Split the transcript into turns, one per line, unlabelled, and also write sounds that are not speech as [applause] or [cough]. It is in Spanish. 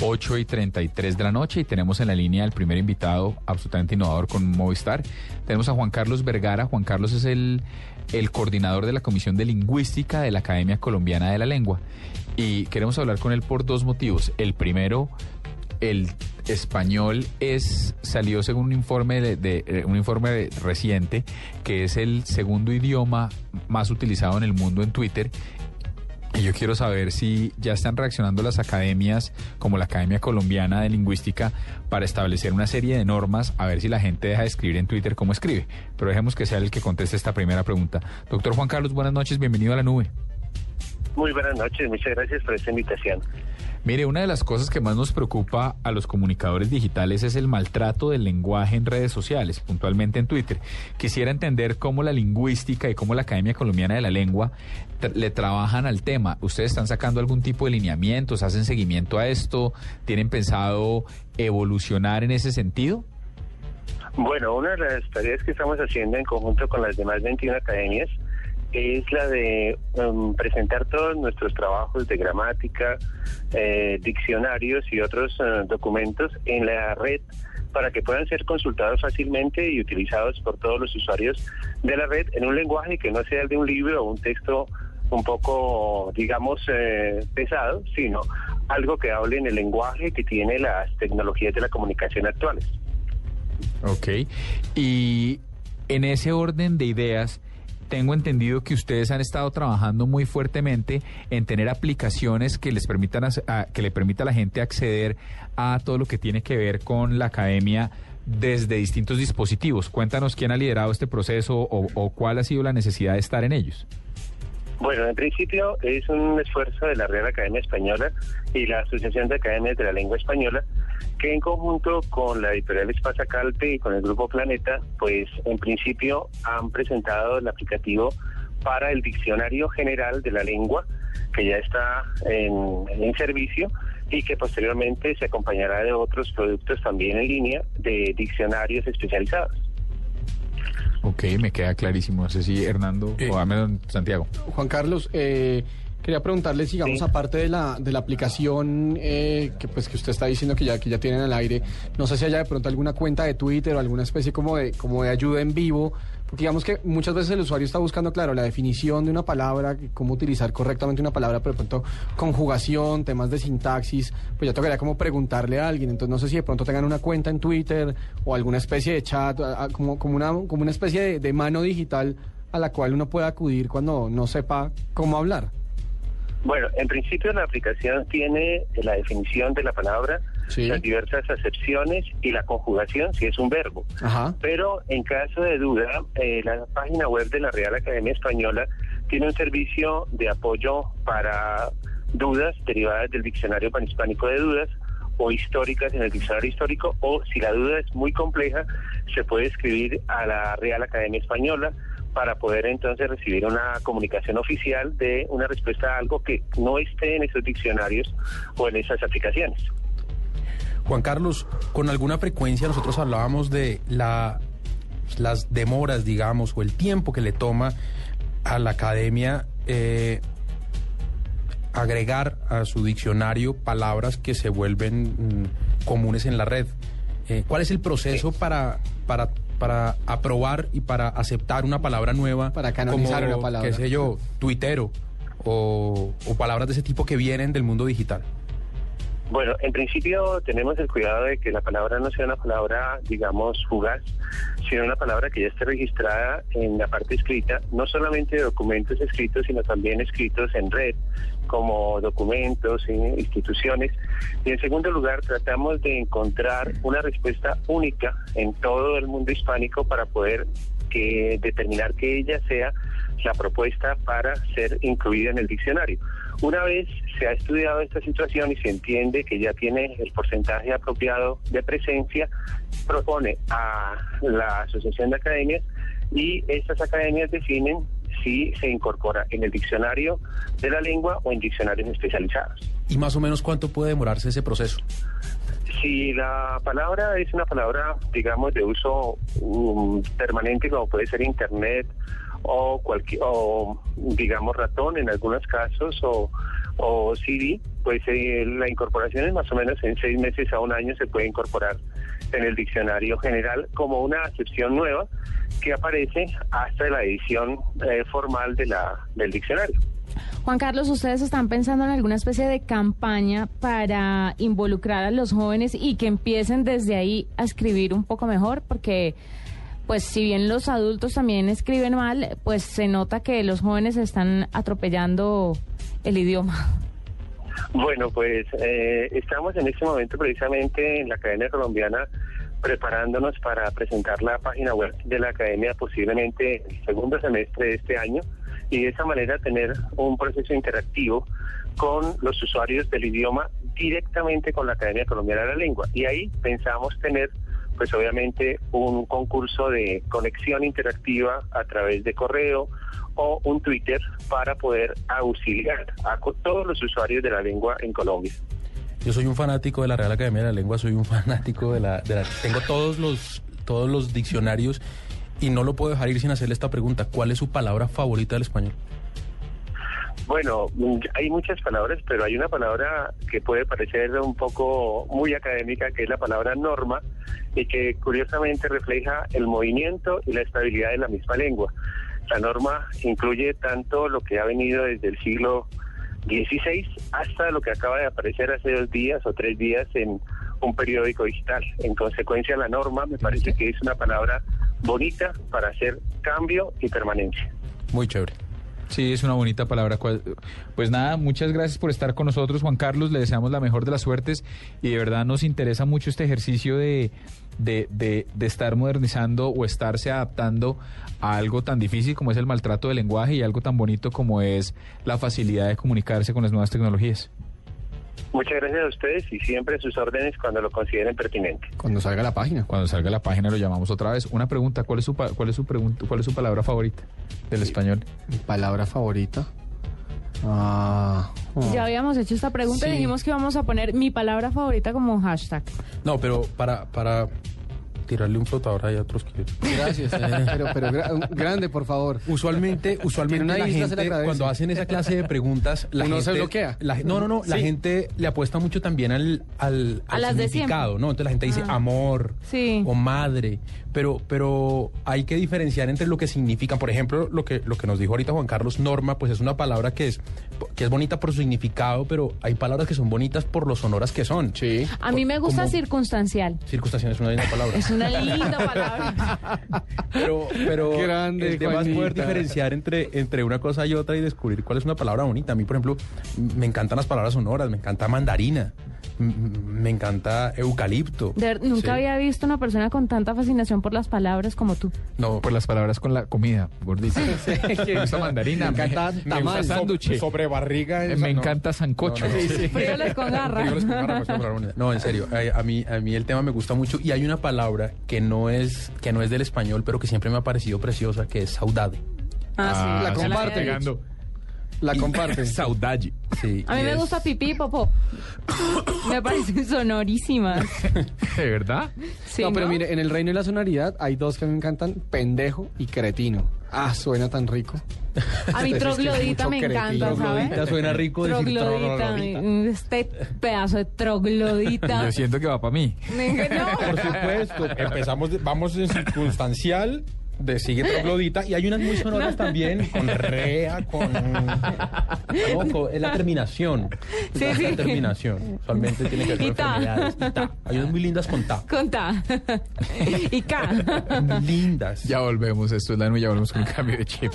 8 y 33 de la noche y tenemos en la línea el primer invitado absolutamente innovador con Movistar. Tenemos a Juan Carlos Vergara. Juan Carlos es el, el coordinador de la Comisión de Lingüística de la Academia Colombiana de la Lengua. Y queremos hablar con él por dos motivos. El primero, el español es salió según un informe de, eh, un informe reciente que es el segundo idioma más utilizado en el mundo en Twitter y yo quiero saber si ya están reaccionando las academias, como la Academia Colombiana de Lingüística, para establecer una serie de normas, a ver si la gente deja de escribir en Twitter como escribe. Pero dejemos que sea el que conteste esta primera pregunta. Doctor Juan Carlos, buenas noches, bienvenido a la nube.
Muy buenas noches, muchas gracias por esta invitación.
Mire, una de las cosas que más nos preocupa a los comunicadores digitales es el maltrato del lenguaje en redes sociales, puntualmente en Twitter. Quisiera entender cómo la lingüística y cómo la Academia Colombiana de la Lengua le trabajan al tema. ¿Ustedes están sacando algún tipo de lineamientos? ¿Hacen seguimiento a esto? ¿Tienen pensado evolucionar en ese sentido?
Bueno, una de las tareas que estamos haciendo en conjunto con las demás 21 academias es la de um, presentar todos nuestros trabajos de gramática, eh, diccionarios y otros eh, documentos en la red para que puedan ser consultados fácilmente y utilizados por todos los usuarios de la red en un lenguaje que no sea el de un libro o un texto un poco, digamos, eh, pesado, sino algo que hable en el lenguaje que tiene las tecnologías de la comunicación actuales.
Ok, y en ese orden de ideas, tengo entendido que ustedes han estado trabajando muy fuertemente en tener aplicaciones que les permitan que le permita a la gente acceder a todo lo que tiene que ver con la academia desde distintos dispositivos. Cuéntanos quién ha liderado este proceso o, o cuál ha sido la necesidad de estar en ellos.
Bueno, en principio es un esfuerzo de la Real Academia Española y la Asociación de Academias de la Lengua Española que en conjunto con la editorial Espasa Calpe y con el Grupo Planeta, pues en principio han presentado el aplicativo para el Diccionario General de la Lengua, que ya está en, en servicio y que posteriormente se acompañará de otros productos también en línea de diccionarios especializados.
Ok, me queda clarísimo. No sé si Hernando eh, o Santiago.
Juan Carlos, eh, Quería preguntarle, digamos, aparte de la, de la aplicación eh, que pues que usted está diciendo que ya, que ya tienen al aire, no sé si haya de pronto alguna cuenta de Twitter o alguna especie como de, como de ayuda en vivo, porque digamos que muchas veces el usuario está buscando, claro, la definición de una palabra, cómo utilizar correctamente una palabra, pero de pronto conjugación, temas de sintaxis, pues ya tocaría como preguntarle a alguien, entonces no sé si de pronto tengan una cuenta en Twitter o alguna especie de chat, como, como, una, como una especie de mano digital a la cual uno pueda acudir cuando no sepa cómo hablar.
Bueno, en principio la aplicación tiene la definición de la palabra, las diversas acepciones y la conjugación si es un verbo. Pero en caso de duda, eh, la página web de la Real Academia Española tiene un servicio de apoyo para dudas derivadas del Diccionario Panhispánico de Dudas o históricas en el diccionario histórico o si la duda es muy compleja se puede escribir a la Real Academia Española para poder entonces recibir una comunicación oficial de una respuesta a algo que no esté en esos diccionarios o en esas aplicaciones.
Juan Carlos, con alguna frecuencia nosotros hablábamos de la, las demoras, digamos, o el tiempo que le toma a la academia eh, agregar a su diccionario palabras que se vuelven mm, comunes en la red. Eh, ¿Cuál es el proceso para, para para aprobar y para aceptar una palabra nueva.
Para canonizar
como,
una palabra.
qué sé yo, tuitero o, o palabras de ese tipo que vienen del mundo digital.
Bueno, en principio tenemos el cuidado de que la palabra no sea una palabra, digamos, fugaz, sino una palabra que ya esté registrada en la parte escrita, no solamente de documentos escritos, sino también escritos en red, como documentos, en instituciones. Y en segundo lugar, tratamos de encontrar una respuesta única en todo el mundo hispánico para poder que determinar que ella sea la propuesta para ser incluida en el diccionario. Una vez se ha estudiado esta situación y se entiende que ya tiene el porcentaje apropiado de presencia, propone a la Asociación de Academias y estas academias definen si se incorpora en el diccionario de la lengua o en diccionarios especializados.
¿Y más o menos cuánto puede demorarse ese proceso?
Si la palabra es una palabra, digamos, de uso um, permanente, como puede ser Internet o cualquier o digamos ratón en algunos casos o o CD, pues eh, la incorporación es más o menos en seis meses a un año se puede incorporar en el diccionario general como una acepción nueva que aparece hasta la edición eh, formal de la, del diccionario.
Juan Carlos, ¿ustedes están pensando en alguna especie de campaña para involucrar a los jóvenes y que empiecen desde ahí a escribir un poco mejor? Porque, pues, si bien los adultos también escriben mal, pues se nota que los jóvenes están atropellando el idioma.
Bueno, pues eh, estamos en este momento precisamente en la Academia Colombiana preparándonos para presentar la página web de la Academia posiblemente el segundo semestre de este año y de esa manera tener un proceso interactivo con los usuarios del idioma directamente con la Academia Colombiana de la Lengua. Y ahí pensamos tener pues obviamente un concurso de conexión interactiva a través de correo o un Twitter para poder auxiliar a todos los usuarios de la lengua en Colombia.
Yo soy un fanático de la Real Academia de la Lengua, soy un fanático de la, de la tengo todos los todos los diccionarios y no lo puedo dejar ir sin hacerle esta pregunta. ¿Cuál es su palabra favorita del español?
Bueno, hay muchas palabras, pero hay una palabra que puede parecer un poco muy académica, que es la palabra norma, y que curiosamente refleja el movimiento y la estabilidad de la misma lengua. La norma incluye tanto lo que ha venido desde el siglo XVI hasta lo que acaba de aparecer hace dos días o tres días en un periódico digital. En consecuencia, la norma me parece que es una palabra bonita para hacer cambio y permanencia.
Muy chévere.
Sí, es una bonita palabra. Pues nada, muchas gracias por estar con nosotros, Juan Carlos. Le deseamos la mejor de las suertes y de verdad nos interesa mucho este ejercicio de, de, de, de estar modernizando o estarse adaptando a algo tan difícil como es el maltrato del lenguaje y algo tan bonito como es la facilidad de comunicarse con las nuevas tecnologías.
Muchas gracias a ustedes y siempre sus órdenes cuando lo consideren pertinente.
Cuando salga la página.
Cuando salga la página lo llamamos otra vez. Una pregunta, ¿cuál es su cuál es su pregunta, cuál es su palabra favorita del español?
Mi palabra favorita. Ah,
oh. Ya habíamos hecho esta pregunta y dijimos que íbamos a poner mi palabra favorita como hashtag.
No, pero para para tirarle un flotador ahí a otros que...
Gracias, eh, [laughs] pero, pero grande, por favor.
Usualmente, usualmente la gente, cuando hacen esa clase de preguntas, la
Uno
gente...
se bloquea.
no, no, no, la gente le apuesta mucho también al, al, significado, ¿no? Entonces la gente dice ah. amor o madre, pero, pero hay que diferenciar entre lo que significan. Por ejemplo, lo que, lo que nos dijo ahorita Juan Carlos, norma, pues es una palabra que es, que es bonita por su significado, pero hay palabras que son bonitas por lo sonoras que son.
Sí.
A mí me gusta circunstancial.
Circunstancial es una linda palabra.
Es una linda palabra.
pero, pero
Grande,
el tema es poder diferenciar entre, entre una cosa y otra y descubrir cuál es una palabra bonita. A mí, por ejemplo, me encantan las palabras sonoras, me encanta mandarina me encanta eucalipto.
nunca había visto una persona con tanta fascinación por las palabras como tú.
No, por las palabras con la comida, gordita. [laughs] Sí, me gusta mandarina,
me encanta
me, gusta sándwich.
Sobre barriga.
me encanta sancocho.
No, con garra.
Pues, no, en serio, a, mí, a mí el tema me gusta mucho y hay una palabra que no es, que no es del español, pero que siempre me ha parecido preciosa, que es saudade.
Ah, sí.
Ah, la comparte. La comparte. [laughs]
Saudade.
Sí, a mí me gusta pipí, popó. [laughs] me parecen sonorísimas.
¿De verdad?
Sí, no, pero mire, en el reino de la sonoridad hay dos que me encantan, pendejo y cretino. Ah, suena tan rico.
A mí [laughs] troglodita me encanta, ¿sabes?
suena rico
troglodita, este pedazo de troglodita.
Yo siento que va para mí.
No. Por supuesto. Empezamos, vamos en circunstancial de sigue troglodita y hay unas muy sonoras también con rea, con, no, es la terminación.
Sí, sí.
La terminación. Usualmente tiene que ver con enfermedades. Y ta. Hay unas muy lindas con ta.
Con ta. [laughs] y K.
Lindas.
Ya volvemos, esto es la ya volvemos con cambio de chip.